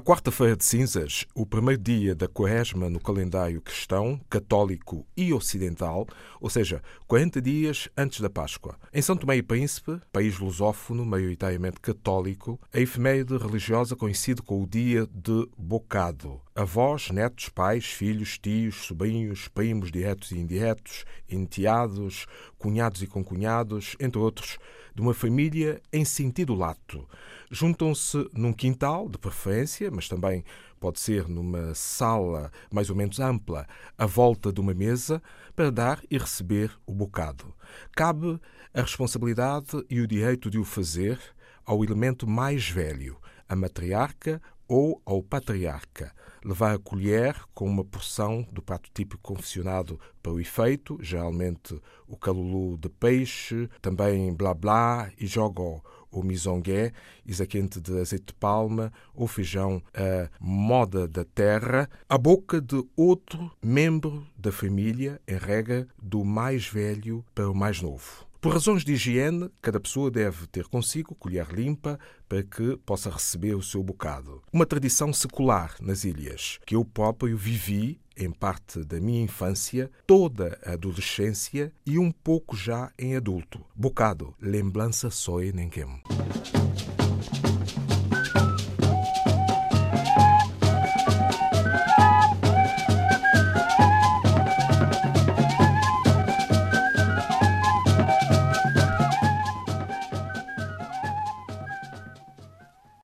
quarta-feira de cinzas, o primeiro dia da quaresma no calendário cristão, católico e ocidental, ou seja, 40 dias antes da Páscoa. Em São Tomé e Príncipe, país lusófono, maioritariamente católico, a efeméride religiosa coincide com o dia de Bocado. Avós, netos, pais, filhos, tios, sobrinhos, primos diretos e indiretos, enteados, cunhados e concunhados, entre outros, de uma família em sentido lato juntam-se num quintal, de preferência, mas também pode ser numa sala mais ou menos ampla, à volta de uma mesa, para dar e receber o bocado. Cabe a responsabilidade e o direito de o fazer ao elemento mais velho, a matriarca ou ao patriarca, levar a colher com uma porção do prato típico confeccionado para o efeito, geralmente o calulu de peixe, também blá blá e jogó ou misongué, isaquente de azeite de palma ou feijão a moda da terra, a boca de outro membro da família, em regra, do mais velho para o mais novo. Por razões de higiene, cada pessoa deve ter consigo colher limpa para que possa receber o seu bocado. Uma tradição secular nas ilhas, que eu próprio vivi em parte da minha infância, toda a adolescência e um pouco já em adulto. Bocado, lembrança soe nenhum.